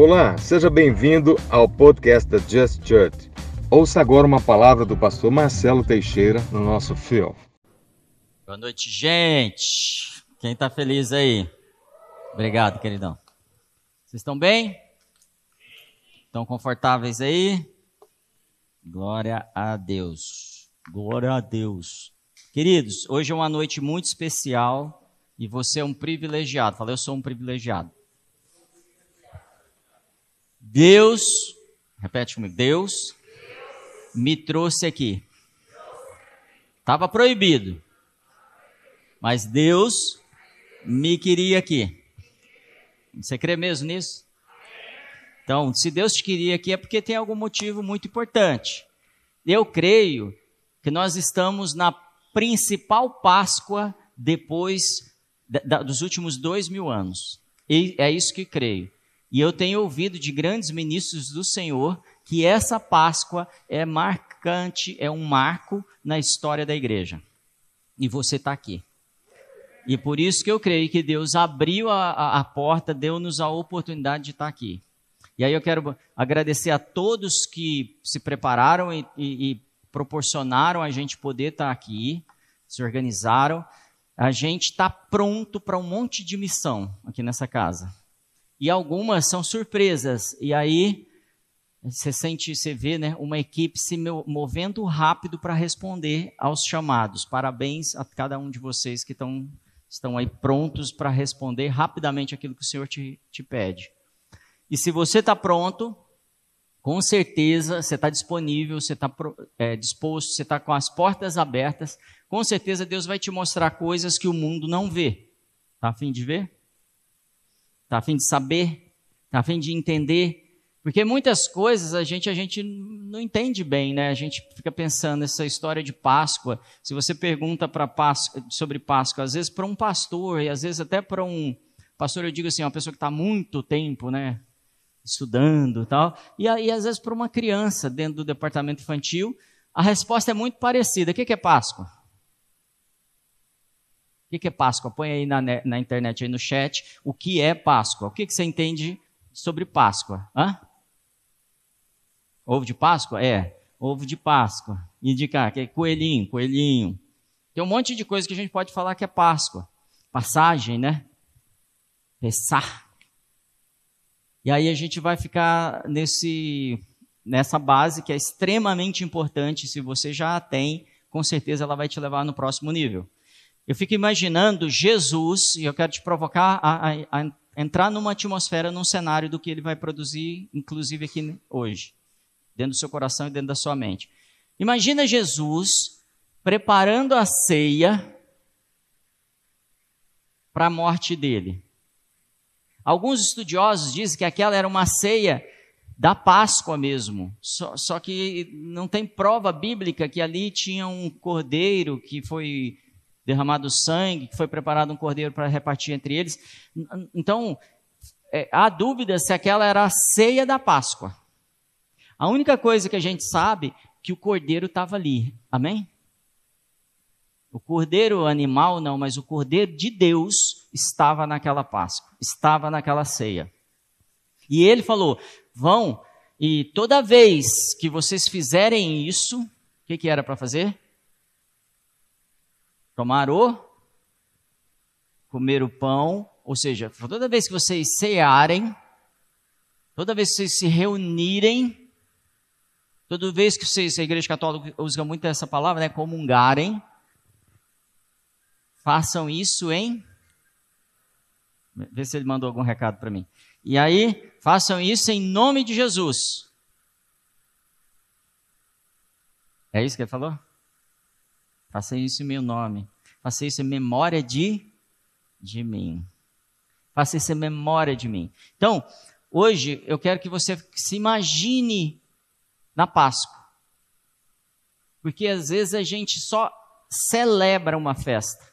Olá, seja bem-vindo ao podcast da Just Church. Ouça agora uma palavra do pastor Marcelo Teixeira no nosso fio. Boa noite, gente. Quem está feliz aí? Obrigado, queridão. Vocês estão bem? Estão confortáveis aí? Glória a Deus. Glória a Deus. Queridos, hoje é uma noite muito especial e você é um privilegiado. Falei, eu sou um privilegiado. Deus, repete comigo, Deus me trouxe aqui. Estava proibido, mas Deus me queria aqui. Você crê mesmo nisso? Então, se Deus te queria aqui é porque tem algum motivo muito importante. Eu creio que nós estamos na principal Páscoa depois dos últimos dois mil anos. E é isso que creio. E eu tenho ouvido de grandes ministros do Senhor que essa Páscoa é marcante, é um marco na história da igreja. E você está aqui. E por isso que eu creio que Deus abriu a, a, a porta, deu-nos a oportunidade de estar tá aqui. E aí eu quero agradecer a todos que se prepararam e, e, e proporcionaram a gente poder estar tá aqui, se organizaram. A gente está pronto para um monte de missão aqui nessa casa e algumas são surpresas. E aí você sente, você vê, né, uma equipe se movendo rápido para responder aos chamados. Parabéns a cada um de vocês que estão estão aí prontos para responder rapidamente aquilo que o Senhor te, te pede. E se você está pronto, com certeza você está disponível, você está é, disposto, você está com as portas abertas, com certeza Deus vai te mostrar coisas que o mundo não vê. Está a fim de ver? Está a fim de saber? Está a fim de entender? Porque muitas coisas a gente, a gente não entende bem, né? A gente fica pensando nessa história de Páscoa. Se você pergunta para Páscoa, sobre Páscoa, às vezes para um pastor, e às vezes até para um pastor, eu digo assim, uma pessoa que está muito tempo, né? Estudando e tal. E, aí, às vezes, para uma criança dentro do departamento infantil, a resposta é muito parecida. O que é Páscoa? O que é Páscoa? Põe aí na, na internet, aí no chat, o que é Páscoa. O que, você entende sobre Páscoa? Hã? Ovo de Páscoa? É, ovo de Páscoa. Indicar que é coelhinho, coelhinho. Tem um monte de coisa que a gente pode falar que é Páscoa. Passagem, né? Pessar. E aí a gente vai ficar nesse, nessa base que é extremamente importante. Se você já a tem, com certeza ela vai te levar no próximo nível. Eu fico imaginando Jesus, e eu quero te provocar a, a, a, entrar numa atmosfera, num cenário do que ele vai produzir, inclusive aqui hoje, dentro do seu coração e dentro da sua mente. Imagina Jesus preparando a ceia para a morte dele. Alguns estudiosos dizem que aquela era uma ceia da Páscoa mesmo. Só, só, que não tem prova bíblica que ali tinha um cordeiro que foi derramado sangue, que foi preparado um cordeiro para repartir entre eles. Então, é, há dúvida se aquela era a ceia da Páscoa. A única coisa que a gente sabe é que o cordeiro estava ali. Amém? O cordeiro animal não, mas o cordeiro de Deus estava naquela Páscoa, estava naquela ceia. E ele falou: vão, e toda vez que vocês fizerem isso, o que, que era para fazer? Tomar o, comer o pão, ou seja, toda vez que vocês cearem, toda vez que vocês se reunirem, toda vez que vocês, a igreja católica usa muito essa palavra, né, comungarem, façam isso em Vê se ele mandou algum recado para mim. E aí, façam isso em nome de Jesus. É isso que ele falou? Faça isso em meu nome. Faça isso em memória de, de mim. Faça isso em memória de mim. Então, hoje eu quero que você se imagine na Páscoa. Porque às vezes a gente só celebra uma festa.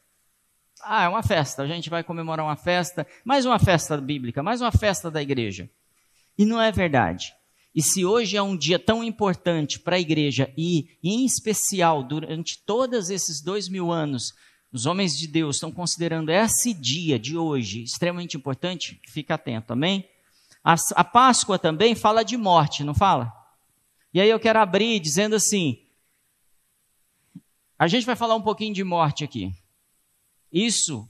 Ah, é uma festa, a gente vai comemorar uma festa, mais uma festa bíblica, mais uma festa da igreja. E não é verdade. E se hoje é um dia tão importante para a igreja e, em especial, durante todos esses dois mil anos, os homens de Deus estão considerando esse dia de hoje extremamente importante, fica atento, amém? A, a Páscoa também fala de morte, não fala? E aí eu quero abrir dizendo assim: a gente vai falar um pouquinho de morte aqui. Isso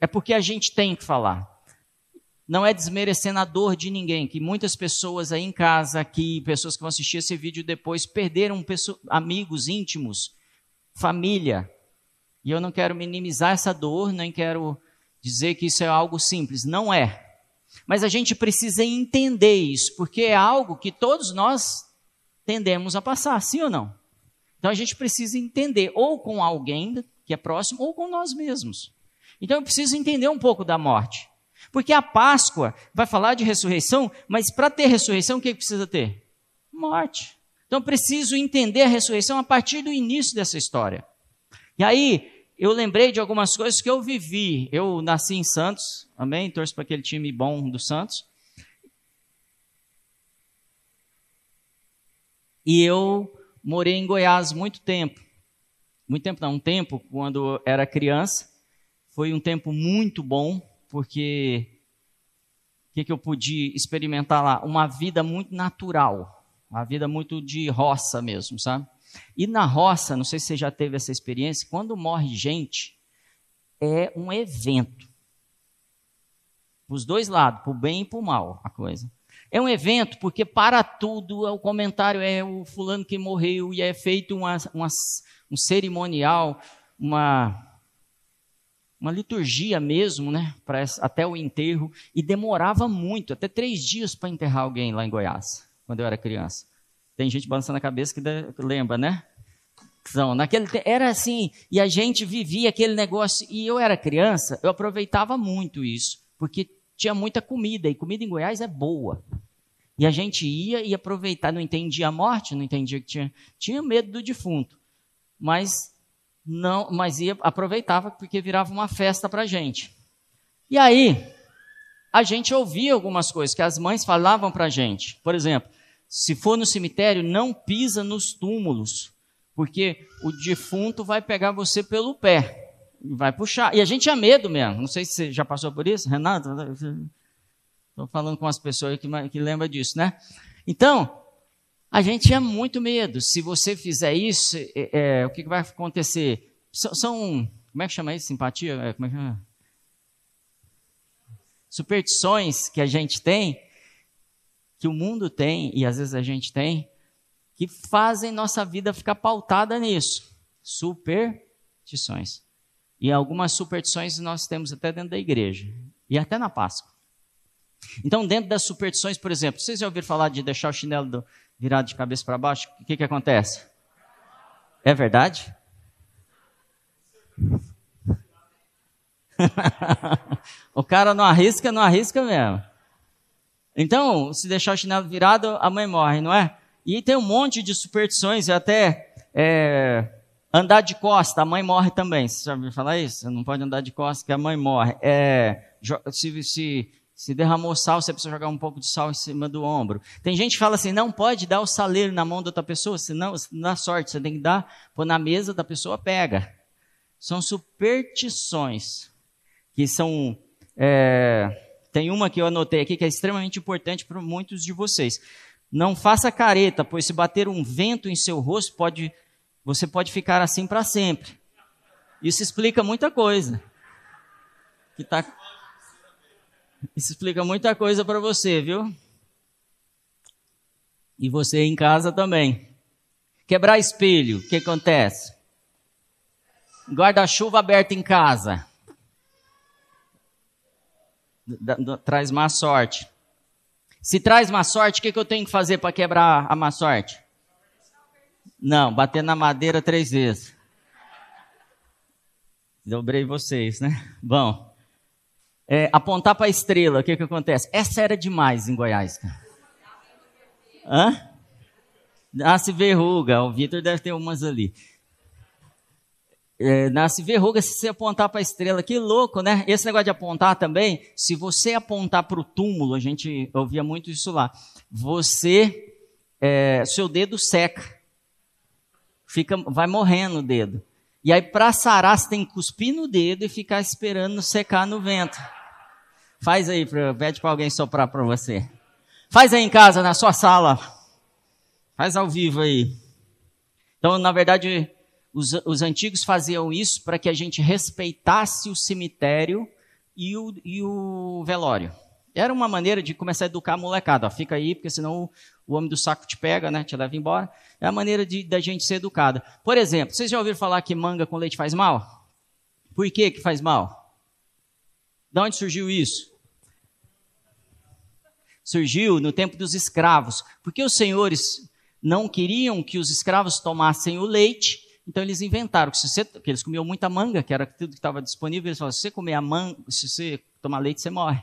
é porque a gente tem que falar. Não é desmerecendo a dor de ninguém, que muitas pessoas aí em casa, aqui, pessoas que vão assistir esse vídeo depois, perderam amigos íntimos, família. E eu não quero minimizar essa dor, nem quero dizer que isso é algo simples. Não é. Mas a gente precisa entender isso, porque é algo que todos nós tendemos a passar, sim ou não? Então a gente precisa entender, ou com alguém que é próximo, ou com nós mesmos. Então eu preciso entender um pouco da morte. Porque a Páscoa vai falar de ressurreição, mas para ter ressurreição, o que precisa ter? Morte. Então preciso entender a ressurreição a partir do início dessa história. E aí, eu lembrei de algumas coisas que eu vivi. Eu nasci em Santos, amém? Torço para aquele time bom do Santos. E eu morei em Goiás muito tempo. Muito tempo não, um tempo, quando era criança. Foi um tempo muito bom, porque o que, que eu pude experimentar lá? Uma vida muito natural, uma vida muito de roça mesmo, sabe? E na roça, não sei se você já teve essa experiência, quando morre gente, é um evento. Os dois lados, para o bem e para o mal, a coisa. É um evento porque para tudo, o comentário é o fulano que morreu e é feito uma, uma, um cerimonial, uma, uma liturgia mesmo, né, pra, até o enterro, e demorava muito, até três dias para enterrar alguém lá em Goiás, quando eu era criança. Tem gente balançando a cabeça que lembra, né? Então, naquele era assim, e a gente vivia aquele negócio, e eu era criança, eu aproveitava muito isso, porque tinha muita comida, e comida em Goiás é boa. E a gente ia e aproveitava, não entendia a morte, não entendia que tinha, tinha medo do defunto, mas não, mas ia aproveitava porque virava uma festa para a gente. E aí a gente ouvia algumas coisas que as mães falavam para a gente. Por exemplo, se for no cemitério, não pisa nos túmulos, porque o defunto vai pegar você pelo pé vai puxar. E a gente tinha medo mesmo. Não sei se você já passou por isso, Renato. Estou falando com as pessoas que, que lembram disso, né? Então, a gente tinha muito medo. Se você fizer isso, é, é, o que, que vai acontecer? São, são, como é que chama isso? Simpatia? É, como é que chama? Superstições que a gente tem, que o mundo tem e às vezes a gente tem, que fazem nossa vida ficar pautada nisso. Superstições. E algumas superstições nós temos até dentro da igreja. E até na Páscoa. Então, dentro das superstições, por exemplo, vocês já ouviram falar de deixar o chinelo do, virado de cabeça para baixo? O que, que acontece? É verdade? o cara não arrisca, não arrisca mesmo. Então, se deixar o chinelo virado, a mãe morre, não é? E tem um monte de superstições, até é, Andar de costa, a mãe morre também. Você já ouviu falar isso? Não pode andar de costa que a mãe morre. É, se, se, se derramou sal, você precisa jogar um pouco de sal em cima do ombro. Tem gente que fala assim, não pode dar o saleiro na mão da outra pessoa, senão não dá sorte. Você tem que dar, pôr na mesa da pessoa, pega. São superstições que são... É, tem uma que eu anotei aqui que é extremamente importante para muitos de vocês. Não faça careta, pois se bater um vento em seu rosto pode você pode ficar assim para sempre. Isso explica muita coisa. Que tá... Isso explica muita coisa para você, viu? E você em casa também. Quebrar espelho, o que acontece? Guarda-chuva aberto em casa. traz má sorte. Se traz má sorte, o que, que eu tenho que fazer para quebrar a má sorte? Não, bater na madeira três vezes. Dobrei vocês, né? Bom, é, apontar para a estrela, o que, que acontece? Essa era demais em Goiás. Hã? Nasce verruga, o Vitor deve ter umas ali. É, nasce verruga se você apontar para a estrela. Que louco, né? Esse negócio de apontar também, se você apontar para o túmulo, a gente ouvia muito isso lá, você, é, seu dedo seca fica, vai morrendo o dedo. E aí, para sarar, você tem que cuspir no dedo e ficar esperando secar no vento. Faz aí, pede para alguém soprar para você. Faz aí em casa, na sua sala. Faz ao vivo aí. Então, na verdade, os, os antigos faziam isso para que a gente respeitasse o cemitério e o, e o velório. Era uma maneira de começar a educar a molecada. Ó, fica aí, porque senão o, o homem do saco te pega, né? Te leva embora. É a maneira de, da gente ser educada. Por exemplo, vocês já ouviram falar que manga com leite faz mal? Por que que faz mal? De onde surgiu isso? Surgiu no tempo dos escravos. Porque os senhores não queriam que os escravos tomassem o leite, então eles inventaram que, você, que eles comiam muita manga, que era tudo que estava disponível, eles falaram, se você comer a manga, se você tomar leite, você morre.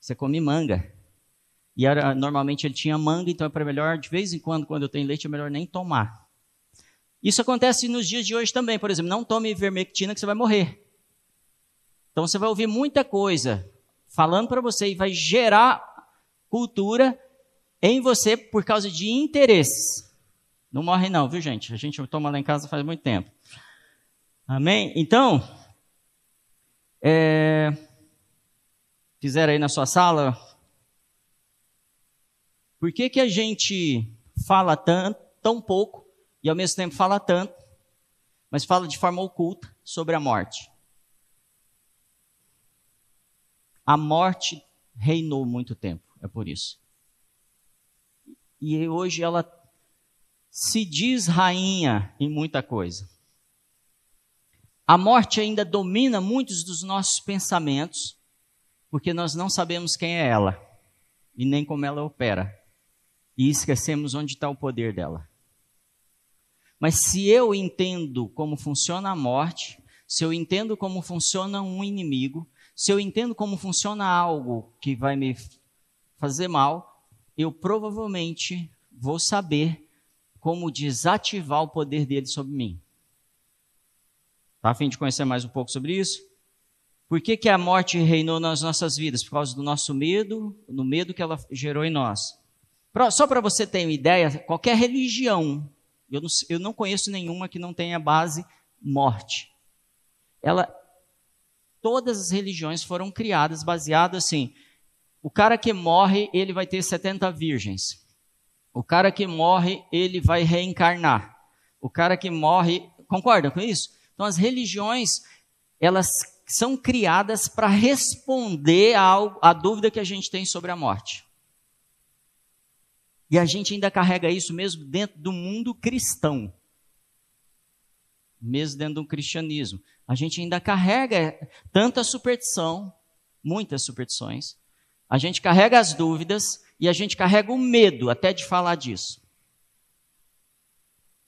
Você come manga. E era, normalmente ele tinha manga, então é melhor, de vez em quando, quando eu tenho leite, é melhor nem tomar. Isso acontece nos dias de hoje também. Por exemplo, não tome vermectina que você vai morrer. Então você vai ouvir muita coisa falando para você e vai gerar cultura em você por causa de interesses. Não morre não, viu gente? A gente toma lá em casa faz muito tempo. Amém? Então, é, fizeram aí na sua sala, por que, que a gente fala tanto, tão pouco e ao mesmo tempo fala tanto, mas fala de forma oculta sobre a morte? A morte reinou muito tempo, é por isso. E hoje ela se diz rainha em muita coisa. A morte ainda domina muitos dos nossos pensamentos, porque nós não sabemos quem é ela e nem como ela opera. E esquecemos onde está o poder dela. Mas se eu entendo como funciona a morte, se eu entendo como funciona um inimigo, se eu entendo como funciona algo que vai me fazer mal, eu provavelmente vou saber como desativar o poder dele sobre mim. Tá a fim de conhecer mais um pouco sobre isso? Por que, que a morte reinou nas nossas vidas? Por causa do nosso medo, no medo que ela gerou em nós. Só para você ter uma ideia, qualquer religião, eu não, eu não conheço nenhuma que não tenha base morte. Ela, todas as religiões foram criadas baseadas assim, o cara que morre, ele vai ter 70 virgens. O cara que morre, ele vai reencarnar. O cara que morre, concorda com isso? Então as religiões, elas são criadas para responder à dúvida que a gente tem sobre a morte. E a gente ainda carrega isso mesmo dentro do mundo cristão. Mesmo dentro do cristianismo. A gente ainda carrega tanta superstição, muitas superstições. A gente carrega as dúvidas e a gente carrega o medo até de falar disso.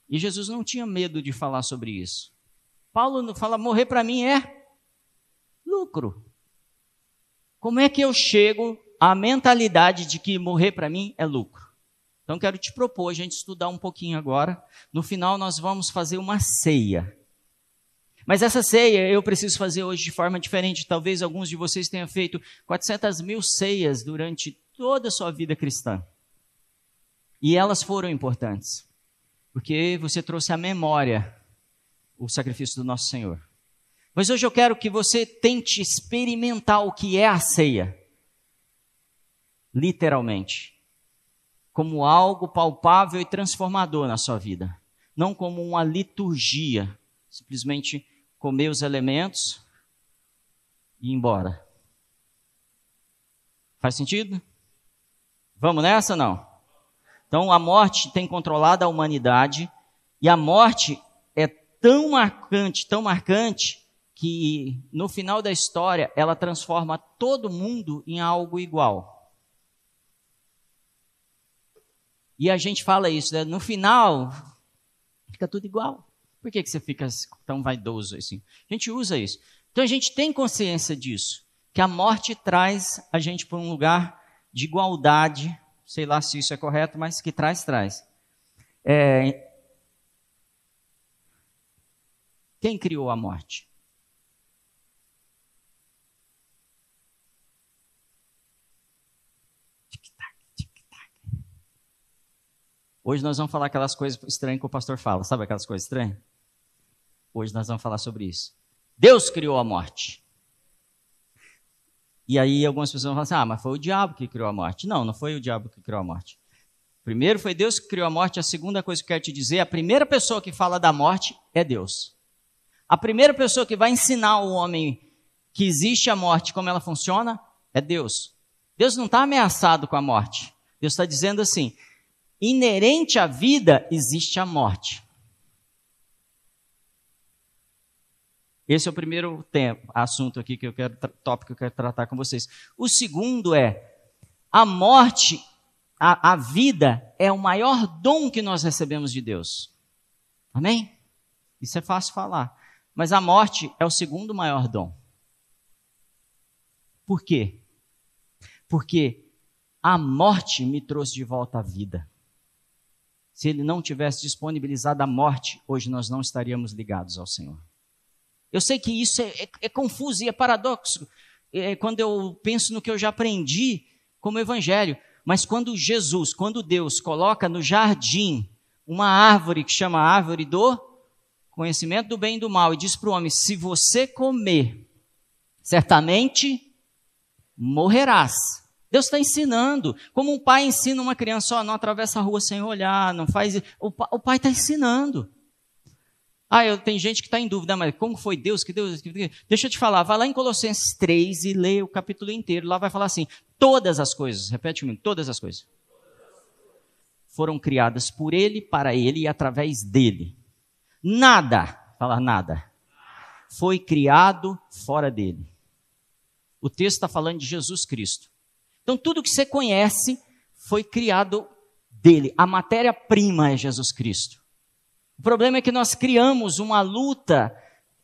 E Jesus não tinha medo de falar sobre isso. Paulo fala: morrer para mim é lucro. Como é que eu chego à mentalidade de que morrer para mim é lucro? Então quero te propor a gente estudar um pouquinho agora. No final nós vamos fazer uma ceia. Mas essa ceia eu preciso fazer hoje de forma diferente. Talvez alguns de vocês tenham feito 400 mil ceias durante toda a sua vida cristã. E elas foram importantes. Porque você trouxe à memória o sacrifício do nosso Senhor. Mas hoje eu quero que você tente experimentar o que é a ceia. Literalmente. Como algo palpável e transformador na sua vida. Não como uma liturgia. Simplesmente comer os elementos e ir embora. Faz sentido? Vamos nessa não? Então a morte tem controlado a humanidade e a morte é tão marcante, tão marcante que no final da história ela transforma todo mundo em algo igual. E a gente fala isso, né? no final fica tudo igual. Por que, que você fica tão vaidoso assim? A gente usa isso. Então a gente tem consciência disso, que a morte traz a gente para um lugar de igualdade, sei lá se isso é correto, mas que traz, traz. É... Quem criou a morte? Hoje nós vamos falar aquelas coisas estranhas que o pastor fala. Sabe aquelas coisas estranhas? Hoje nós vamos falar sobre isso. Deus criou a morte. E aí algumas pessoas falam assim: ah, mas foi o diabo que criou a morte. Não, não foi o diabo que criou a morte. Primeiro foi Deus que criou a morte. A segunda coisa que eu quero te dizer: a primeira pessoa que fala da morte é Deus. A primeira pessoa que vai ensinar o homem que existe a morte, como ela funciona, é Deus. Deus não está ameaçado com a morte. Deus está dizendo assim: inerente à vida existe a morte. Esse é o primeiro tempo, assunto aqui que eu quero, tópico que eu quero tratar com vocês. O segundo é, a morte, a, a vida é o maior dom que nós recebemos de Deus. Amém? Isso é fácil falar. Mas a morte é o segundo maior dom. Por quê? Porque a morte me trouxe de volta à vida. Se ele não tivesse disponibilizado a morte, hoje nós não estaríamos ligados ao Senhor. Eu sei que isso é, é, é confuso e é paradoxo é, quando eu penso no que eu já aprendi como evangelho. Mas quando Jesus, quando Deus coloca no jardim uma árvore que chama árvore do conhecimento do bem e do mal e diz para o homem: se você comer, certamente morrerás. Deus está ensinando, como um pai ensina uma criança, ó, não atravessa a rua sem olhar, não faz. O, o pai está ensinando. Ah, eu, tem gente que está em dúvida, mas como foi Deus que Deus. Deixa eu te falar, vai lá em Colossenses 3 e lê o capítulo inteiro. Lá vai falar assim: todas as coisas, repete comigo, todas as coisas foram criadas por Ele, para Ele e através dele. Nada, fala nada, foi criado fora dele. O texto está falando de Jesus Cristo. Então, tudo que você conhece foi criado dele. A matéria-prima é Jesus Cristo. O problema é que nós criamos uma luta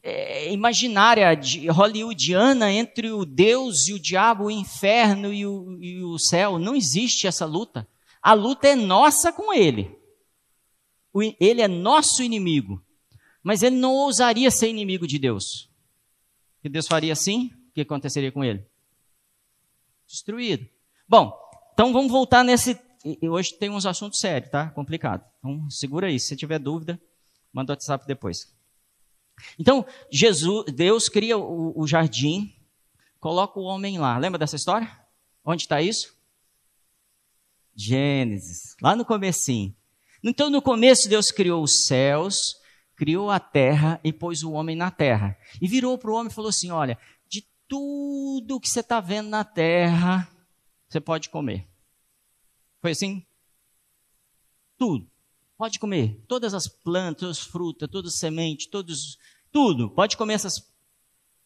é, imaginária de hollywoodiana entre o Deus e o diabo, o inferno e o, e o céu. Não existe essa luta. A luta é nossa com ele. Ele é nosso inimigo. Mas ele não ousaria ser inimigo de Deus. Que Deus faria assim? O que aconteceria com ele? Destruído. Bom, então vamos voltar nesse e hoje tem uns assuntos sérios, tá? Complicado. Então, segura aí. Se tiver dúvida, manda o WhatsApp depois. Então, Jesus, Deus cria o, o jardim, coloca o homem lá. Lembra dessa história? Onde está isso? Gênesis, lá no comecinho. Então, no começo, Deus criou os céus, criou a terra e pôs o homem na terra. E virou para o homem e falou assim: Olha, de tudo que você está vendo na terra, você pode comer. Foi assim? Tudo. Pode comer. Todas as plantas, frutas, todas as sementes, todos, tudo. Pode comer essas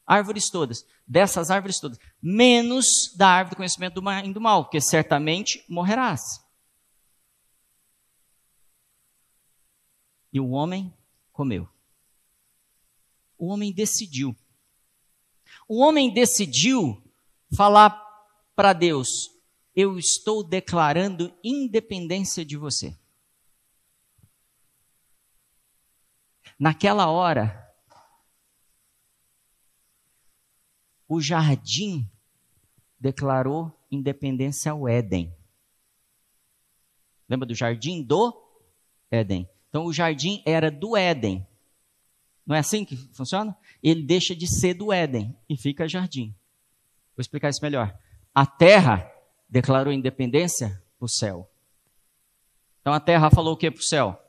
árvores todas. Dessas árvores todas. Menos da árvore do conhecimento do do mal, porque certamente morrerás. E o homem comeu. O homem decidiu. O homem decidiu falar para Deus: eu estou declarando independência de você. Naquela hora, o jardim declarou independência ao Éden. Lembra do jardim do Éden? Então o jardim era do Éden. Não é assim que funciona? Ele deixa de ser do Éden e fica jardim. Vou explicar isso melhor. A terra declarou independência para o céu. Então a terra falou o que para o céu?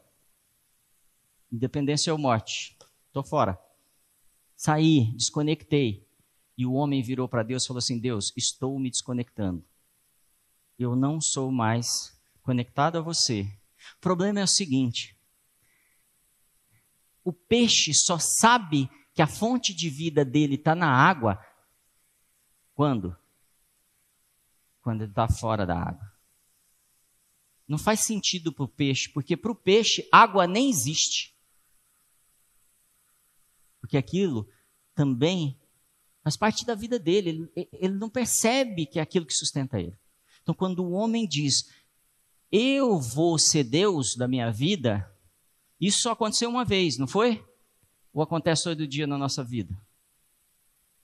Independência ou morte. Estou fora. Saí, desconectei. E o homem virou para Deus e falou assim: Deus, estou me desconectando. Eu não sou mais conectado a você. O problema é o seguinte: o peixe só sabe que a fonte de vida dele está na água quando? Quando ele está fora da água. Não faz sentido para o peixe, porque para o peixe água nem existe. Porque aquilo também faz parte da vida dele. Ele, ele não percebe que é aquilo que sustenta ele. Então, quando o homem diz, eu vou ser Deus da minha vida, isso só aconteceu uma vez, não foi? Ou acontece todo dia na nossa vida?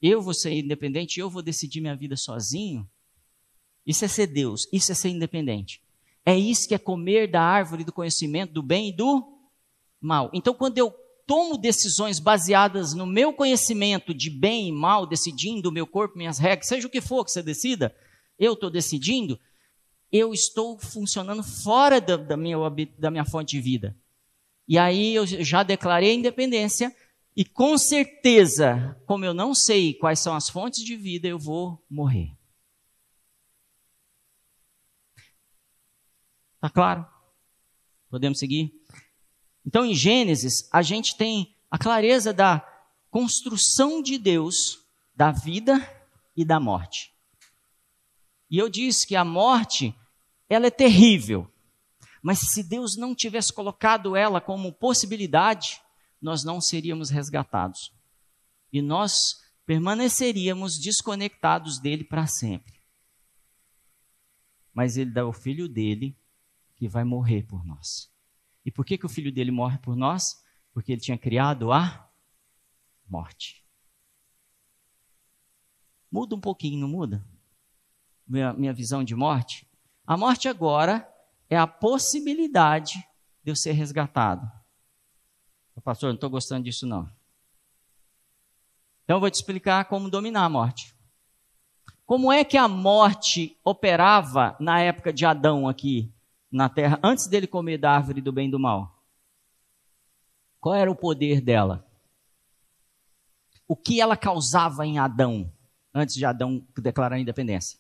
Eu vou ser independente, eu vou decidir minha vida sozinho. Isso é ser Deus, isso é ser independente. É isso que é comer da árvore do conhecimento do bem e do mal. Então, quando eu tomo decisões baseadas no meu conhecimento de bem e mal, decidindo o meu corpo, minhas regras, seja o que for que você decida, eu estou decidindo, eu estou funcionando fora da, da, minha, da minha fonte de vida. E aí eu já declarei a independência, e com certeza, como eu não sei quais são as fontes de vida, eu vou morrer. Tá claro? Podemos seguir? Então, em Gênesis, a gente tem a clareza da construção de Deus da vida e da morte. E eu disse que a morte, ela é terrível. Mas se Deus não tivesse colocado ela como possibilidade, nós não seríamos resgatados. E nós permaneceríamos desconectados dele para sempre. Mas ele dá o filho dele que vai morrer por nós. E por que, que o filho dele morre por nós? Porque ele tinha criado a morte. Muda um pouquinho, não muda? Minha, minha visão de morte. A morte agora é a possibilidade de eu ser resgatado. Pastor, não estou gostando disso não. Então eu vou te explicar como dominar a morte. Como é que a morte operava na época de Adão aqui na terra antes dele comer da árvore do bem e do mal? Qual era o poder dela? O que ela causava em Adão antes de Adão declarar a independência?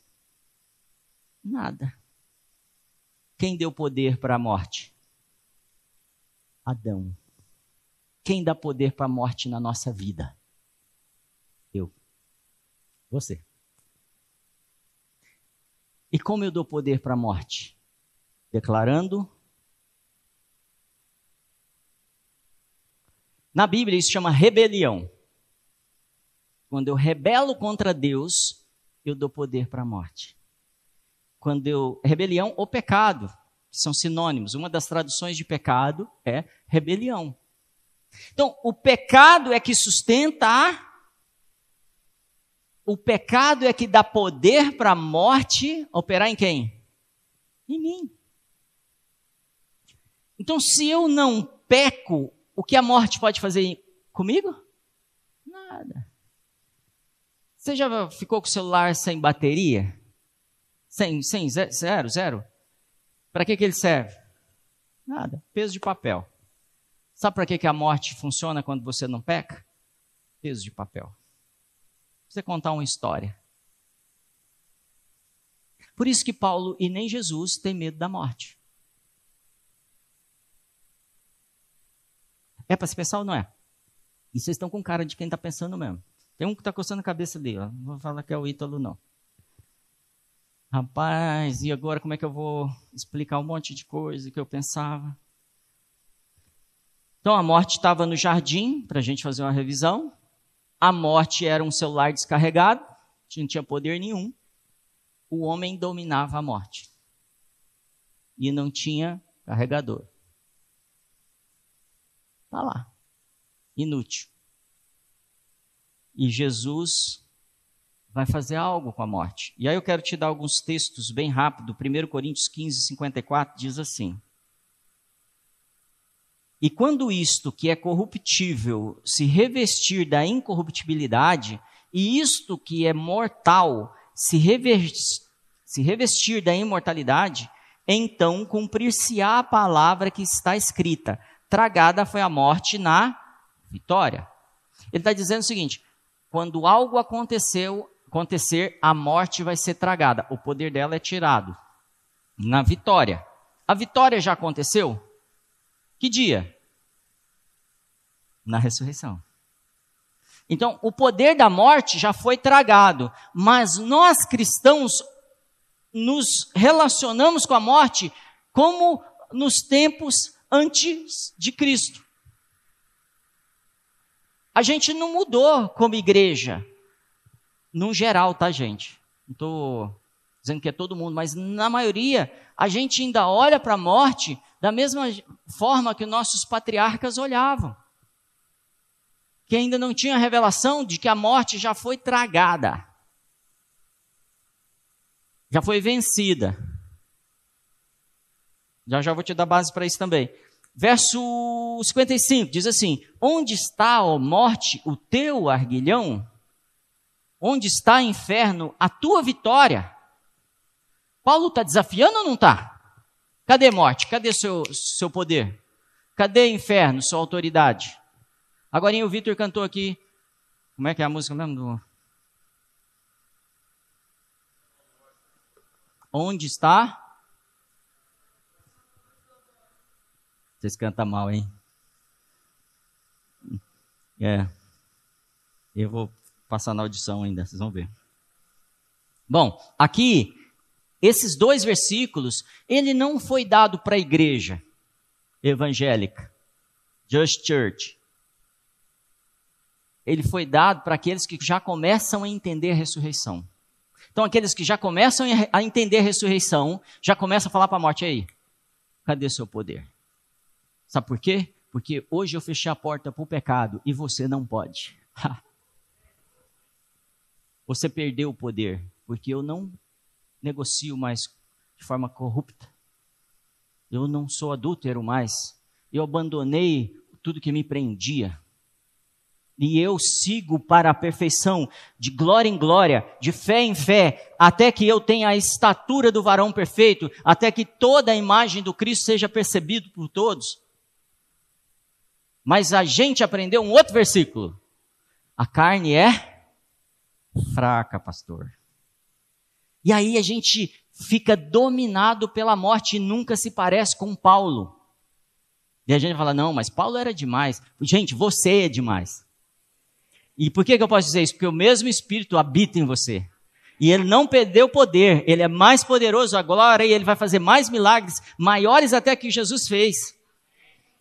Nada. Quem deu poder para a morte? Adão. Quem dá poder para a morte na nossa vida? Eu. Você. E como eu dou poder para a morte? Declarando. Na Bíblia isso chama rebelião. Quando eu rebelo contra Deus, eu dou poder para a morte. Quando eu rebelião ou pecado, que são sinônimos. Uma das traduções de pecado é rebelião. Então, o pecado é que sustenta a o pecado é que dá poder para a morte operar em quem? Em mim. Então, se eu não peco, o que a morte pode fazer comigo? Nada. Você já ficou com o celular sem bateria? Sem, sem zero, zero? Para que, que ele serve? Nada. Peso de papel. Sabe para que, que a morte funciona quando você não peca? Peso de papel. Você contar uma história. Por isso que Paulo e nem Jesus têm medo da morte. É para se pensar ou não é? E vocês estão com cara de quem está pensando mesmo. Tem um que está coçando a cabeça ali, ó. Não vou falar que é o Ítalo, não. Rapaz, e agora como é que eu vou explicar um monte de coisa que eu pensava? Então a morte estava no jardim, para a gente fazer uma revisão. A morte era um celular descarregado, não tinha poder nenhum. O homem dominava a morte. E não tinha carregador. Está lá. Inútil. E Jesus vai fazer algo com a morte. E aí eu quero te dar alguns textos bem rápido. 1 Coríntios 15, 54 diz assim: E quando isto que é corruptível se revestir da incorruptibilidade, e isto que é mortal se revestir, se revestir da imortalidade, então cumprir-se-á a palavra que está escrita: tragada foi a morte na vitória. Ele está dizendo o seguinte: quando algo aconteceu, acontecer, a morte vai ser tragada. O poder dela é tirado na vitória. A vitória já aconteceu? Que dia? Na ressurreição. Então, o poder da morte já foi tragado, mas nós cristãos nos relacionamos com a morte como nos tempos antes de Cristo. A gente não mudou como igreja, no geral, tá, gente? Não estou dizendo que é todo mundo, mas na maioria, a gente ainda olha para a morte da mesma forma que nossos patriarcas olhavam. Que ainda não tinha revelação de que a morte já foi tragada, já foi vencida. Já já vou te dar base para isso também. Verso 55 diz assim: Onde está, ó morte, o teu arguilhão? Onde está, inferno, a tua vitória? Paulo está desafiando ou não está? Cadê morte? Cadê seu, seu poder? Cadê inferno, sua autoridade? Agora o Vitor cantou aqui. Como é que é a música mesmo? Do... Onde está? Vocês cantam mal, hein? É. Eu vou passar na audição ainda, vocês vão ver. Bom, aqui, esses dois versículos, ele não foi dado para a igreja evangélica, Just Church. Ele foi dado para aqueles que já começam a entender a ressurreição. Então, aqueles que já começam a entender a ressurreição, já começam a falar para a morte aí: cadê seu poder? Sabe por quê? Porque hoje eu fechei a porta para o pecado e você não pode. você perdeu o poder, porque eu não negocio mais de forma corrupta. Eu não sou adúltero mais. Eu abandonei tudo que me prendia. E eu sigo para a perfeição, de glória em glória, de fé em fé, até que eu tenha a estatura do varão perfeito, até que toda a imagem do Cristo seja percebida por todos. Mas a gente aprendeu um outro versículo. A carne é fraca, pastor. E aí a gente fica dominado pela morte e nunca se parece com Paulo. E a gente fala, não, mas Paulo era demais. Gente, você é demais. E por que, que eu posso dizer isso? Porque o mesmo Espírito habita em você. E ele não perdeu poder, ele é mais poderoso agora e ele vai fazer mais milagres, maiores até que Jesus fez.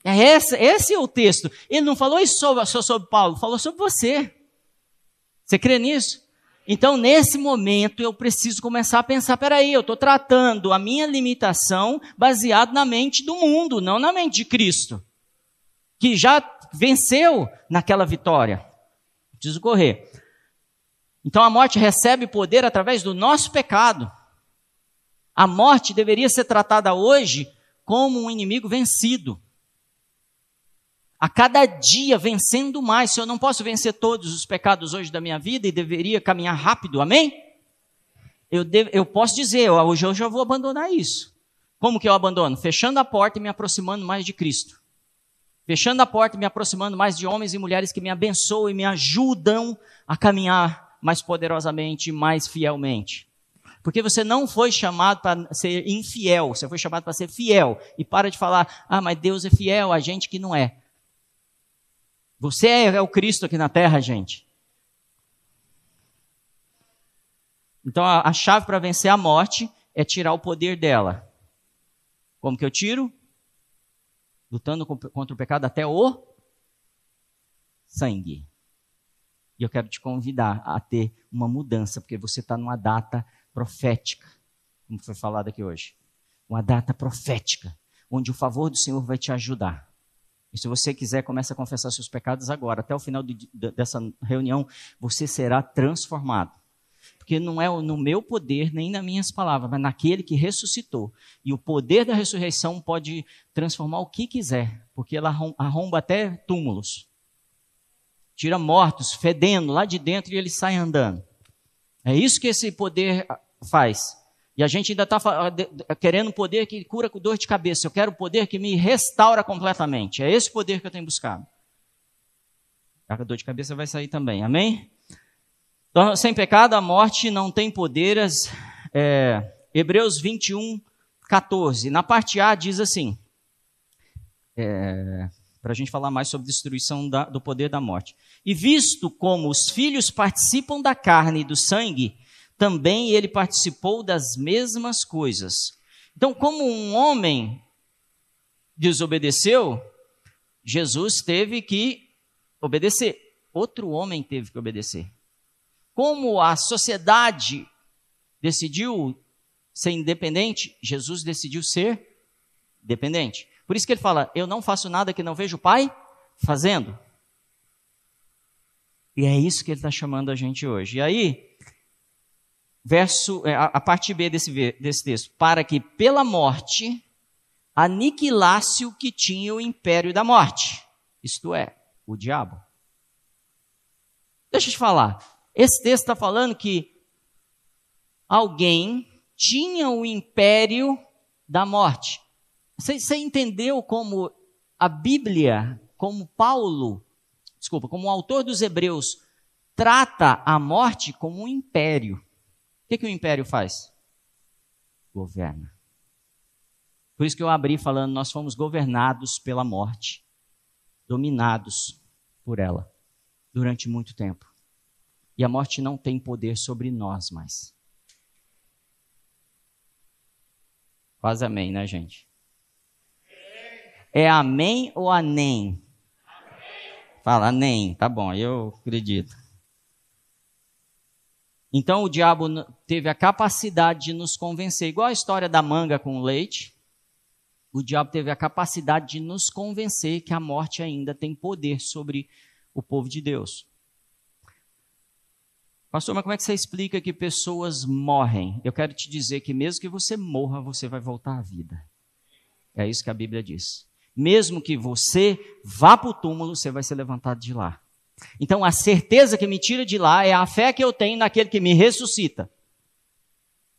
É esse, esse é o texto. Ele não falou isso só sobre Paulo, falou sobre você. Você crê nisso? Então, nesse momento, eu preciso começar a pensar: peraí, eu estou tratando a minha limitação baseado na mente do mundo, não na mente de Cristo, que já venceu naquela vitória. Preciso correr. Então, a morte recebe poder através do nosso pecado. A morte deveria ser tratada hoje como um inimigo vencido a cada dia vencendo mais. Se eu não posso vencer todos os pecados hoje da minha vida e deveria caminhar rápido, amém? Eu, devo, eu posso dizer, hoje eu já vou abandonar isso. Como que eu abandono? Fechando a porta e me aproximando mais de Cristo. Fechando a porta e me aproximando mais de homens e mulheres que me abençoam e me ajudam a caminhar mais poderosamente, mais fielmente. Porque você não foi chamado para ser infiel, você foi chamado para ser fiel. E para de falar, ah, mas Deus é fiel, a gente que não é. Você é o Cristo aqui na terra, gente. Então a, a chave para vencer a morte é tirar o poder dela. Como que eu tiro? Lutando contra o pecado até o sangue. E eu quero te convidar a ter uma mudança, porque você está numa data profética, como foi falado aqui hoje. Uma data profética, onde o favor do Senhor vai te ajudar. E se você quiser, comece a confessar seus pecados agora. Até o final de, de, dessa reunião, você será transformado. Porque não é no meu poder, nem nas minhas palavras, mas naquele que ressuscitou. E o poder da ressurreição pode transformar o que quiser, porque ela arromba até túmulos. Tira mortos, fedendo lá de dentro e ele sai andando. É isso que esse poder faz. E a gente ainda está querendo um poder que cura com dor de cabeça. Eu quero um poder que me restaura completamente. É esse poder que eu tenho buscado. A dor de cabeça vai sair também. Amém? Então, sem pecado, a morte não tem poderes. É, Hebreus 21, 14. Na parte A diz assim. É, para a gente falar mais sobre destruição da, do poder da morte. E visto como os filhos participam da carne e do sangue, também ele participou das mesmas coisas. Então, como um homem desobedeceu, Jesus teve que obedecer. Outro homem teve que obedecer. Como a sociedade decidiu ser independente, Jesus decidiu ser dependente. Por isso que ele fala: Eu não faço nada que não vejo o Pai fazendo. E é isso que ele está chamando a gente hoje. E aí, verso, é, a parte B desse, desse texto, para que pela morte aniquilasse o que tinha o império da morte, isto é, o diabo. Deixa eu te falar, esse texto está falando que alguém tinha o império da morte. Você, você entendeu como a Bíblia, como Paulo, desculpa, como o autor dos Hebreus, trata a morte como um império? O que, que o império faz? Governa. Por isso que eu abri falando, nós fomos governados pela morte, dominados por ela durante muito tempo. E a morte não tem poder sobre nós mais. Quase amém, né, gente? É amém ou anem? Fala, nem, tá bom, eu acredito. Então o diabo teve a capacidade de nos convencer, igual a história da manga com leite o diabo teve a capacidade de nos convencer que a morte ainda tem poder sobre o povo de Deus. Pastor, mas como é que você explica que pessoas morrem? Eu quero te dizer que mesmo que você morra, você vai voltar à vida. É isso que a Bíblia diz. Mesmo que você vá para o túmulo, você vai ser levantado de lá. Então, a certeza que me tira de lá é a fé que eu tenho naquele que me ressuscita.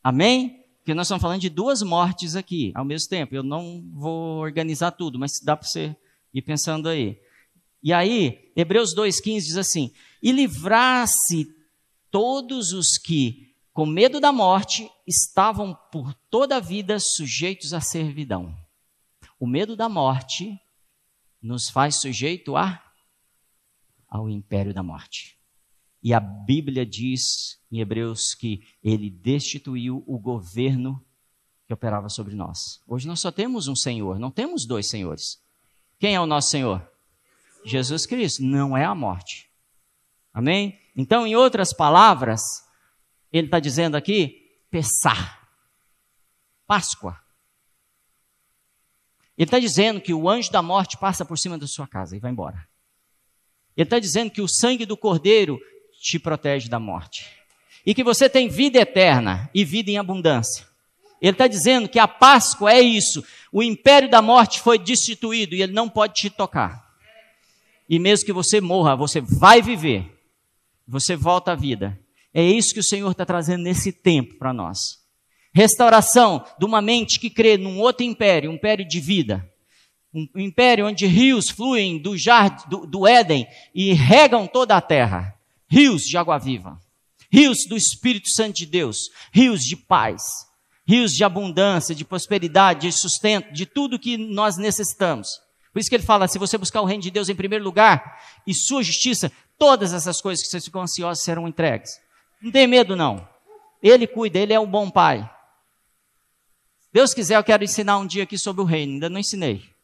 Amém? Porque nós estamos falando de duas mortes aqui ao mesmo tempo. Eu não vou organizar tudo, mas dá para você ir pensando aí. E aí, Hebreus 2,15 diz assim: E livrasse todos os que, com medo da morte, estavam por toda a vida sujeitos à servidão. O medo da morte nos faz sujeito a, ao império da morte. E a Bíblia diz em Hebreus que ele destituiu o governo que operava sobre nós. Hoje nós só temos um Senhor, não temos dois senhores. Quem é o nosso Senhor? Jesus Cristo, não é a morte. Amém? Então, em outras palavras, ele está dizendo aqui: Pessar, Páscoa. Ele está dizendo que o anjo da morte passa por cima da sua casa e vai embora. Ele está dizendo que o sangue do cordeiro te protege da morte. E que você tem vida eterna e vida em abundância. Ele está dizendo que a Páscoa é isso. O império da morte foi destituído e ele não pode te tocar. E mesmo que você morra, você vai viver. Você volta à vida. É isso que o Senhor está trazendo nesse tempo para nós. Restauração de uma mente que crê num outro império, um império de vida. Um império onde rios fluem do, jardim, do, do Éden e regam toda a terra rios de água viva, rios do Espírito Santo de Deus, rios de paz, rios de abundância, de prosperidade, de sustento, de tudo que nós necessitamos. Por isso que ele fala: se você buscar o reino de Deus em primeiro lugar e sua justiça, todas essas coisas que vocês ficam ansiosos serão entregues. Não tem medo, não. Ele cuida, ele é um bom pai. Deus quiser, eu quero ensinar um dia aqui sobre o reino, ainda não ensinei.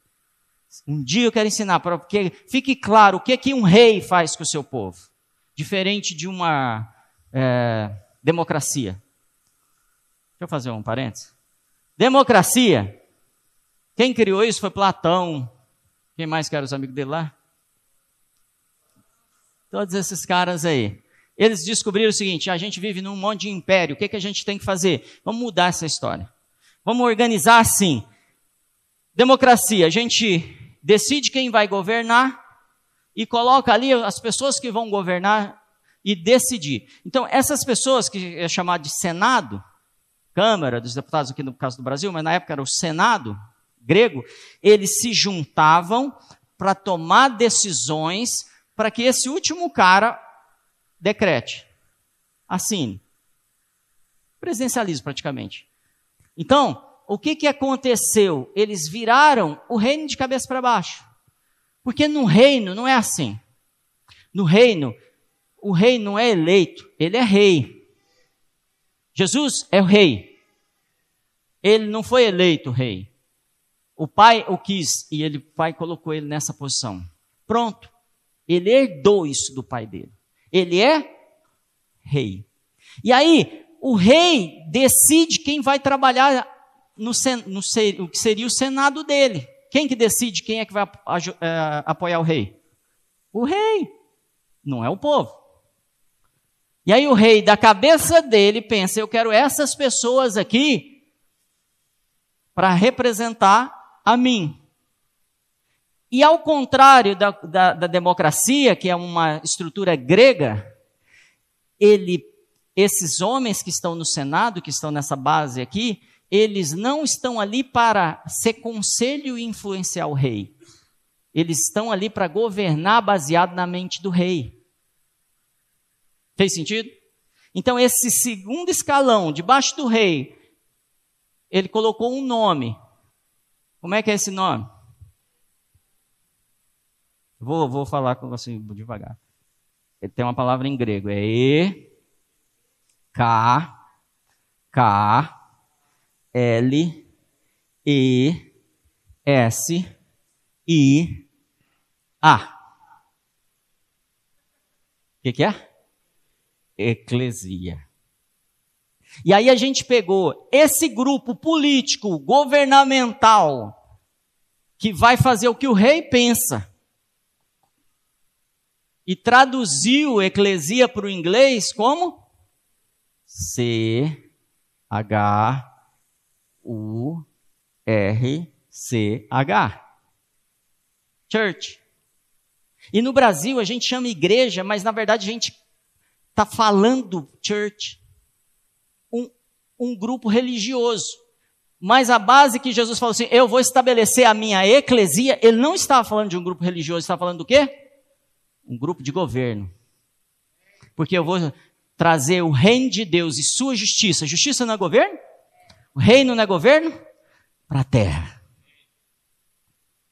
Um dia eu quero ensinar, para que fique claro o que, que um rei faz com o seu povo diferente de uma é, democracia. Deixa eu fazer um parênteses. Democracia, quem criou isso foi Platão. Quem mais quer os amigos dele lá? Todos esses caras aí. Eles descobriram o seguinte: a gente vive num monte de império, o que, que a gente tem que fazer? Vamos mudar essa história. Vamos organizar assim. Democracia, a gente decide quem vai governar, e coloca ali as pessoas que vão governar e decidir. Então, essas pessoas que é chamado de Senado, Câmara dos Deputados aqui no caso do Brasil, mas na época era o Senado grego, eles se juntavam para tomar decisões para que esse último cara decrete, assine. Presidencialismo praticamente. Então, o que, que aconteceu? Eles viraram o reino de cabeça para baixo. Porque no reino não é assim. No reino, o rei não é eleito, ele é rei. Jesus é o rei. Ele não foi eleito rei. O pai o quis e ele, o pai colocou ele nessa posição. Pronto. Ele herdou isso do pai dele. Ele é rei. E aí, o rei decide quem vai trabalhar no, no, o que seria o senado dele. Quem que decide quem é que vai é, apoiar o rei? O rei, não é o povo. E aí o rei, da cabeça dele, pensa: eu quero essas pessoas aqui para representar a mim. E ao contrário da, da, da democracia, que é uma estrutura grega, ele, esses homens que estão no Senado, que estão nessa base aqui, eles não estão ali para ser conselho e influenciar o rei. Eles estão ali para governar baseado na mente do rei. Fez sentido? Então, esse segundo escalão, debaixo do rei, ele colocou um nome. Como é que é esse nome? Vou, vou falar com você devagar. Ele tem uma palavra em grego, é E, K, K, L, E, S, I, A. O que, que é? Eclesia. E aí a gente pegou esse grupo político, governamental, que vai fazer o que o rei pensa, e traduziu eclesia para o inglês como C H U R C H. Church. E no Brasil a gente chama igreja, mas na verdade a gente está falando church, um, um grupo religioso. Mas a base que Jesus falou assim, eu vou estabelecer a minha eclesia, ele não estava falando de um grupo religioso, estava falando do quê? Um grupo de governo. Porque eu vou trazer o reino de Deus e sua justiça. Justiça não é governo? O reino não é governo? Para a terra.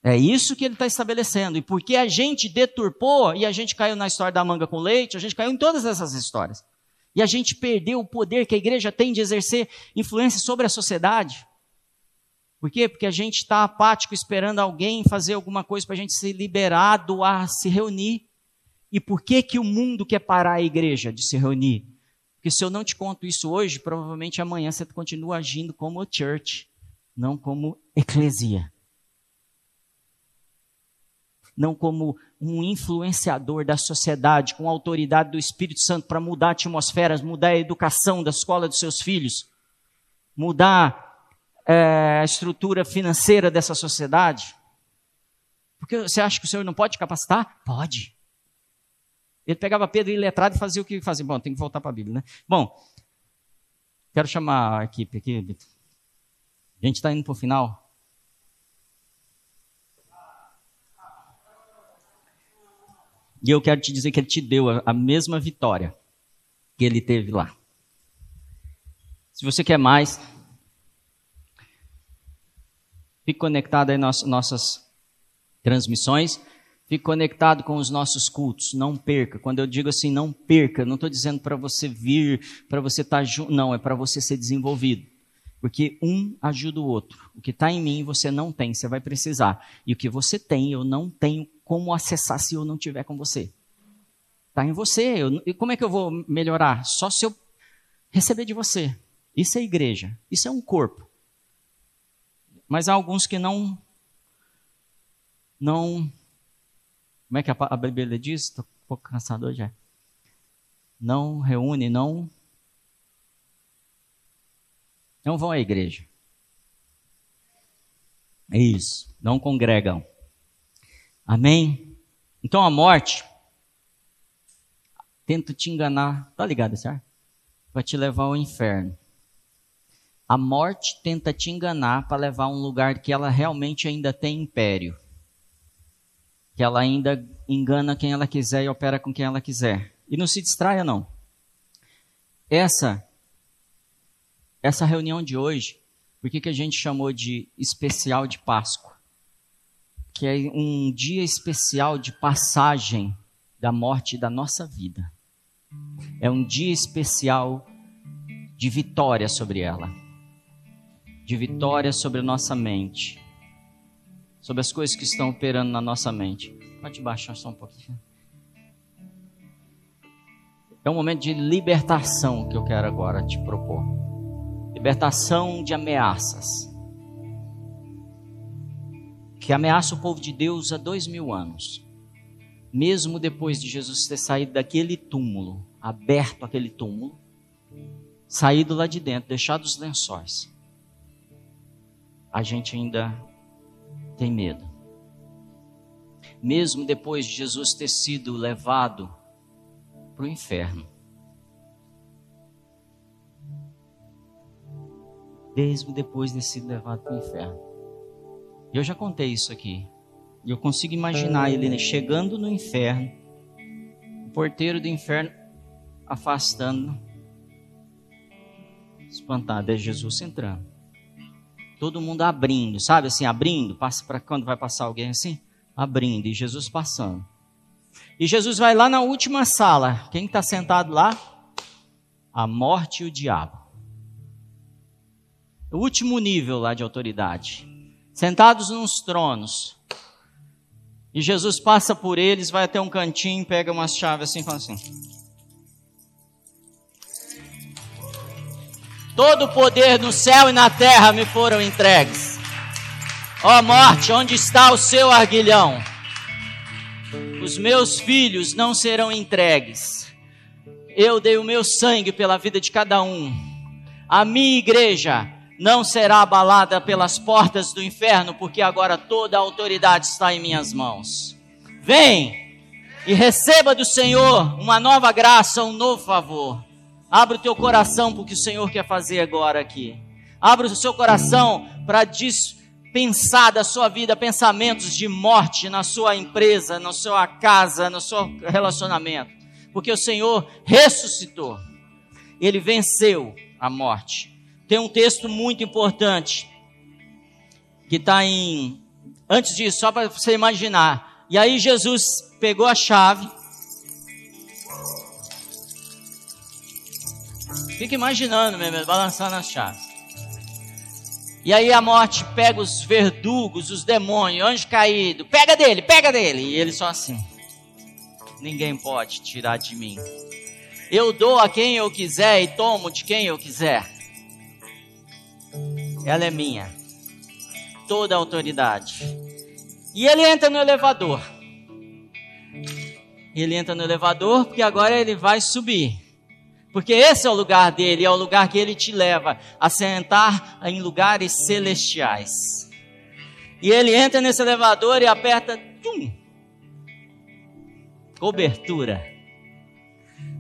É isso que ele está estabelecendo. E porque a gente deturpou e a gente caiu na história da manga com leite, a gente caiu em todas essas histórias. E a gente perdeu o poder que a igreja tem de exercer influência sobre a sociedade. Por quê? Porque a gente está apático esperando alguém fazer alguma coisa para a gente ser liberado a se reunir. E por que, que o mundo quer parar a igreja de se reunir? Porque se eu não te conto isso hoje, provavelmente amanhã você continua agindo como church, não como eclesia não como um influenciador da sociedade, com autoridade do Espírito Santo para mudar atmosferas, mudar a educação da escola dos seus filhos, mudar é, a estrutura financeira dessa sociedade. Porque você acha que o Senhor não pode capacitar? Pode. Ele pegava Pedro letrado e fazia o que fazia. Bom, tem que voltar para a Bíblia, né? Bom, quero chamar a equipe aqui. A gente está indo para o final. E eu quero te dizer que ele te deu a, a mesma vitória que ele teve lá. Se você quer mais, fique conectado aí nas nossas transmissões. Fique conectado com os nossos cultos. Não perca. Quando eu digo assim, não perca, não estou dizendo para você vir, para você estar tá junto. Não, é para você ser desenvolvido. Porque um ajuda o outro. O que está em mim você não tem, você vai precisar. E o que você tem, eu não tenho como acessar se eu não tiver com você. Está em você. Eu, e como é que eu vou melhorar? Só se eu receber de você. Isso é igreja. Isso é um corpo. Mas há alguns que não. Não. Como é que a, Bíblia diz? Estou um pouco cansado hoje. Não reúne, não. Não vão à igreja. É isso. Não congregam. Amém? Então a morte tenta te enganar, tá ligado, certo? Para te levar ao inferno. A morte tenta te enganar para levar a um lugar que ela realmente ainda tem império. Que ela ainda engana quem ela quiser e opera com quem ela quiser. E não se distraia não. Essa essa reunião de hoje, por que, que a gente chamou de especial de Páscoa? que é um dia especial de passagem da morte da nossa vida. É um dia especial de vitória sobre ela, de vitória sobre a nossa mente, sobre as coisas que estão operando na nossa mente. Pode baixar só um pouquinho. É um momento de libertação que eu quero agora te propor. Libertação de ameaças que ameaça o povo de Deus há dois mil anos. Mesmo depois de Jesus ter saído daquele túmulo, aberto aquele túmulo, saído lá de dentro, deixado os lençóis, a gente ainda tem medo. Mesmo depois de Jesus ter sido levado para o inferno. Mesmo depois de ter sido levado para o inferno. Eu já contei isso aqui. Eu consigo imaginar ele chegando no inferno, o porteiro do inferno afastando, espantado, é Jesus entrando. Todo mundo abrindo, sabe assim, abrindo, passa para quando vai passar alguém assim, abrindo e Jesus passando. E Jesus vai lá na última sala. Quem está sentado lá? A morte e o diabo. O último nível lá de autoridade. Sentados nos tronos. E Jesus passa por eles, vai até um cantinho, pega umas chaves assim e fala assim: Todo o poder no céu e na terra me foram entregues. Ó morte, onde está o seu arguilhão? Os meus filhos não serão entregues. Eu dei o meu sangue pela vida de cada um. A minha igreja não será abalada pelas portas do inferno, porque agora toda a autoridade está em minhas mãos. Vem e receba do Senhor uma nova graça, um novo favor. Abra o teu coração para o Senhor quer fazer agora aqui. Abra o seu coração para dispensar da sua vida pensamentos de morte na sua empresa, na sua casa, no seu relacionamento. Porque o Senhor ressuscitou. Ele venceu a morte. Tem um texto muito importante que está em. Antes disso, só para você imaginar. E aí Jesus pegou a chave Fica imaginando mesmo, balançando as chaves. E aí a morte pega os verdugos, os demônios, anjo caído, pega dele, pega dele. E ele só assim. Ninguém pode tirar de mim. Eu dou a quem eu quiser e tomo de quem eu quiser. Ela é minha. Toda a autoridade. E ele entra no elevador. Ele entra no elevador porque agora ele vai subir. Porque esse é o lugar dele, é o lugar que ele te leva a sentar em lugares celestiais. E ele entra nesse elevador e aperta, tum, cobertura.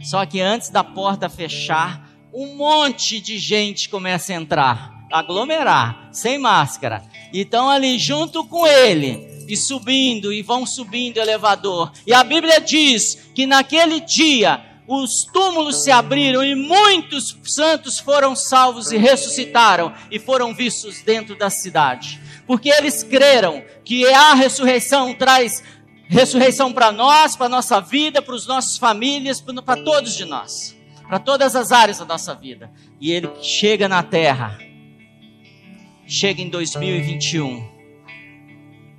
Só que antes da porta fechar, um monte de gente começa a entrar, aglomerar, sem máscara. E estão ali junto com ele, e subindo, e vão subindo o elevador. E a Bíblia diz que naquele dia os túmulos se abriram e muitos santos foram salvos e ressuscitaram e foram vistos dentro da cidade. Porque eles creram que a ressurreição traz ressurreição para nós, para nossa vida, para as nossas famílias, para todos de nós, para todas as áreas da nossa vida. E ele chega na terra, chega em 2021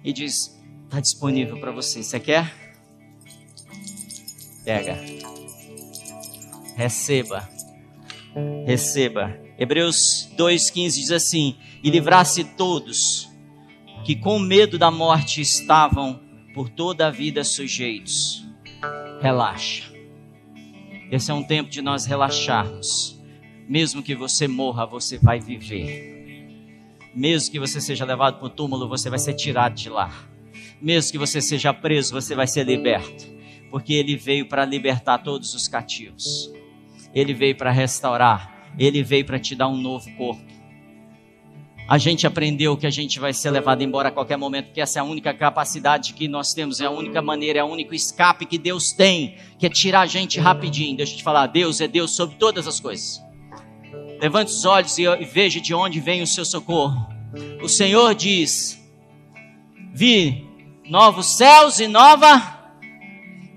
e diz: está disponível para você. Você quer? Pega receba. Receba. Hebreus 2,15 diz assim: E livrasse todos que com medo da morte estavam por toda a vida sujeitos. Relaxa. Esse é um tempo de nós relaxarmos. Mesmo que você morra, você vai viver. Mesmo que você seja levado para o túmulo, você vai ser tirado de lá. Mesmo que você seja preso, você vai ser liberto. Porque ele veio para libertar todos os cativos. Ele veio para restaurar, ele veio para te dar um novo corpo. A gente aprendeu que a gente vai ser levado embora a qualquer momento, porque essa é a única capacidade que nós temos, é a única maneira, é o único escape que Deus tem, que é tirar a gente rapidinho. Deixa eu te falar, Deus é Deus sobre todas as coisas. Levante os olhos e veja de onde vem o seu socorro. O Senhor diz: Vi novos céus e nova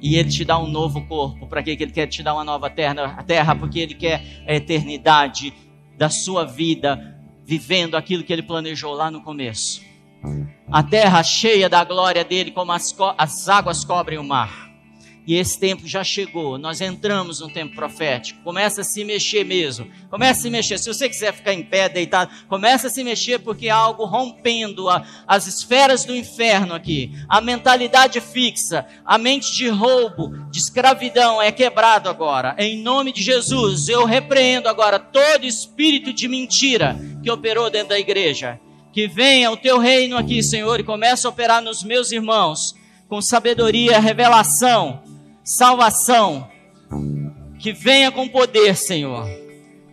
e ele te dá um novo corpo. Para que ele quer te dar uma nova terra? terra? Porque ele quer a eternidade da sua vida, vivendo aquilo que ele planejou lá no começo. A terra cheia da glória dele, como as, as águas cobrem o mar. E esse tempo já chegou. Nós entramos no tempo profético. Começa a se mexer mesmo. Começa a se mexer. Se você quiser ficar em pé, deitado, começa a se mexer porque há algo rompendo a, as esferas do inferno aqui. A mentalidade fixa, a mente de roubo, de escravidão é quebrado agora. Em nome de Jesus, eu repreendo agora todo espírito de mentira que operou dentro da igreja Que venha o teu reino aqui, Senhor, e comece a operar nos meus irmãos com sabedoria, revelação, salvação. Que venha com poder, Senhor.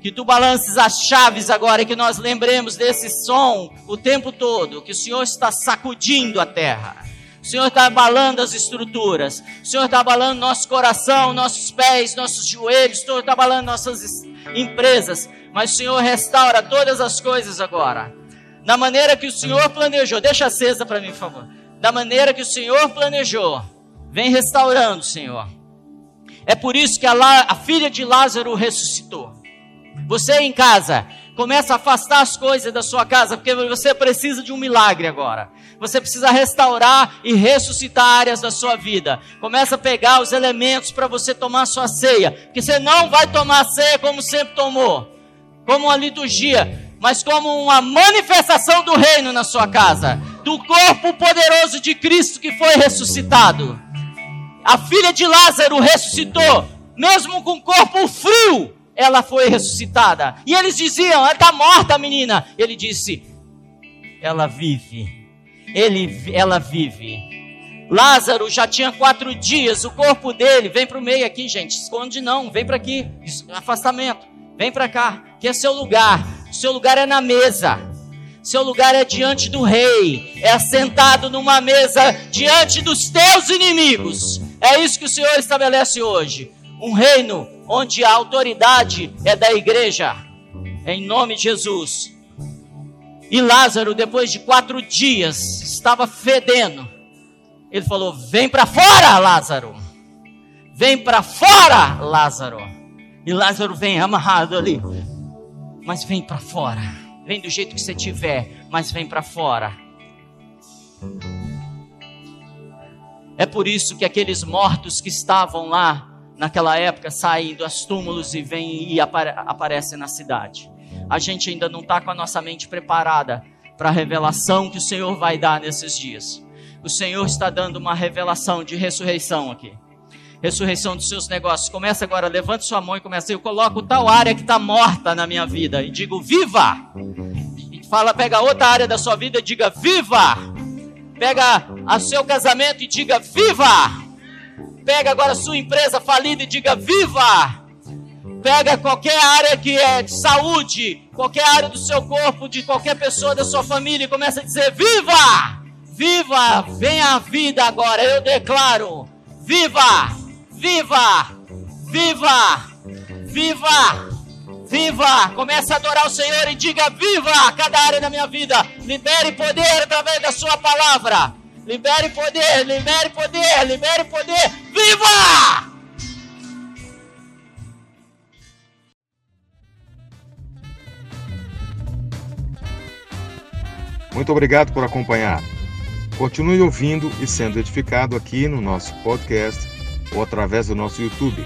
Que tu balances as chaves agora e que nós lembremos desse som o tempo todo, que o Senhor está sacudindo a terra. O Senhor está abalando as estruturas. O Senhor está abalando nosso coração, nossos pés, nossos joelhos. O Senhor está abalando nossas empresas. Mas o Senhor restaura todas as coisas agora. Da maneira que o Senhor planejou. Deixa acesa para mim, por favor. Da maneira que o Senhor planejou. Vem restaurando, Senhor. É por isso que a, a filha de Lázaro ressuscitou. Você em casa, começa a afastar as coisas da sua casa, porque você precisa de um milagre agora. Você precisa restaurar e ressuscitar áreas da sua vida. Começa a pegar os elementos para você tomar sua ceia, porque você não vai tomar ceia como sempre tomou, como uma liturgia, mas como uma manifestação do reino na sua casa, do corpo poderoso de Cristo que foi ressuscitado. A filha de Lázaro ressuscitou, mesmo com o corpo frio, ela foi ressuscitada. E eles diziam: está morta, menina. Ele disse: ela vive. Ele, ela vive. Lázaro já tinha quatro dias, o corpo dele, vem para o meio aqui, gente, esconde não, vem para aqui, afastamento, vem para cá, que é seu lugar, seu lugar é na mesa, seu lugar é diante do rei, é assentado numa mesa diante dos teus inimigos, é isso que o Senhor estabelece hoje, um reino onde a autoridade é da igreja, em nome de Jesus. E Lázaro, depois de quatro dias, estava fedendo. Ele falou: Vem para fora, Lázaro. Vem para fora, Lázaro. E Lázaro vem amarrado ali. Mas vem para fora. Vem do jeito que você tiver, mas vem para fora. É por isso que aqueles mortos que estavam lá naquela época saem dos túmulos e vêm e apare aparecem na cidade a gente ainda não está com a nossa mente preparada para a revelação que o Senhor vai dar nesses dias. O Senhor está dando uma revelação de ressurreição aqui. Ressurreição dos seus negócios. Começa agora, levante sua mão e começa. Eu coloco tal área que está morta na minha vida e digo viva. E fala, pega outra área da sua vida e diga viva. Pega o seu casamento e diga viva. Pega agora a sua empresa falida e diga viva. Pega qualquer área que é de saúde, qualquer área do seu corpo, de qualquer pessoa da sua família e começa a dizer: Viva! Viva! Venha a vida agora, eu declaro: Viva! Viva! Viva! Viva! Viva! Comece a adorar o Senhor e diga: Viva! Cada área da minha vida. Libere poder através da Sua palavra. Libere poder, libere poder, libere poder. Viva! Muito obrigado por acompanhar. Continue ouvindo e sendo edificado aqui no nosso podcast ou através do nosso YouTube.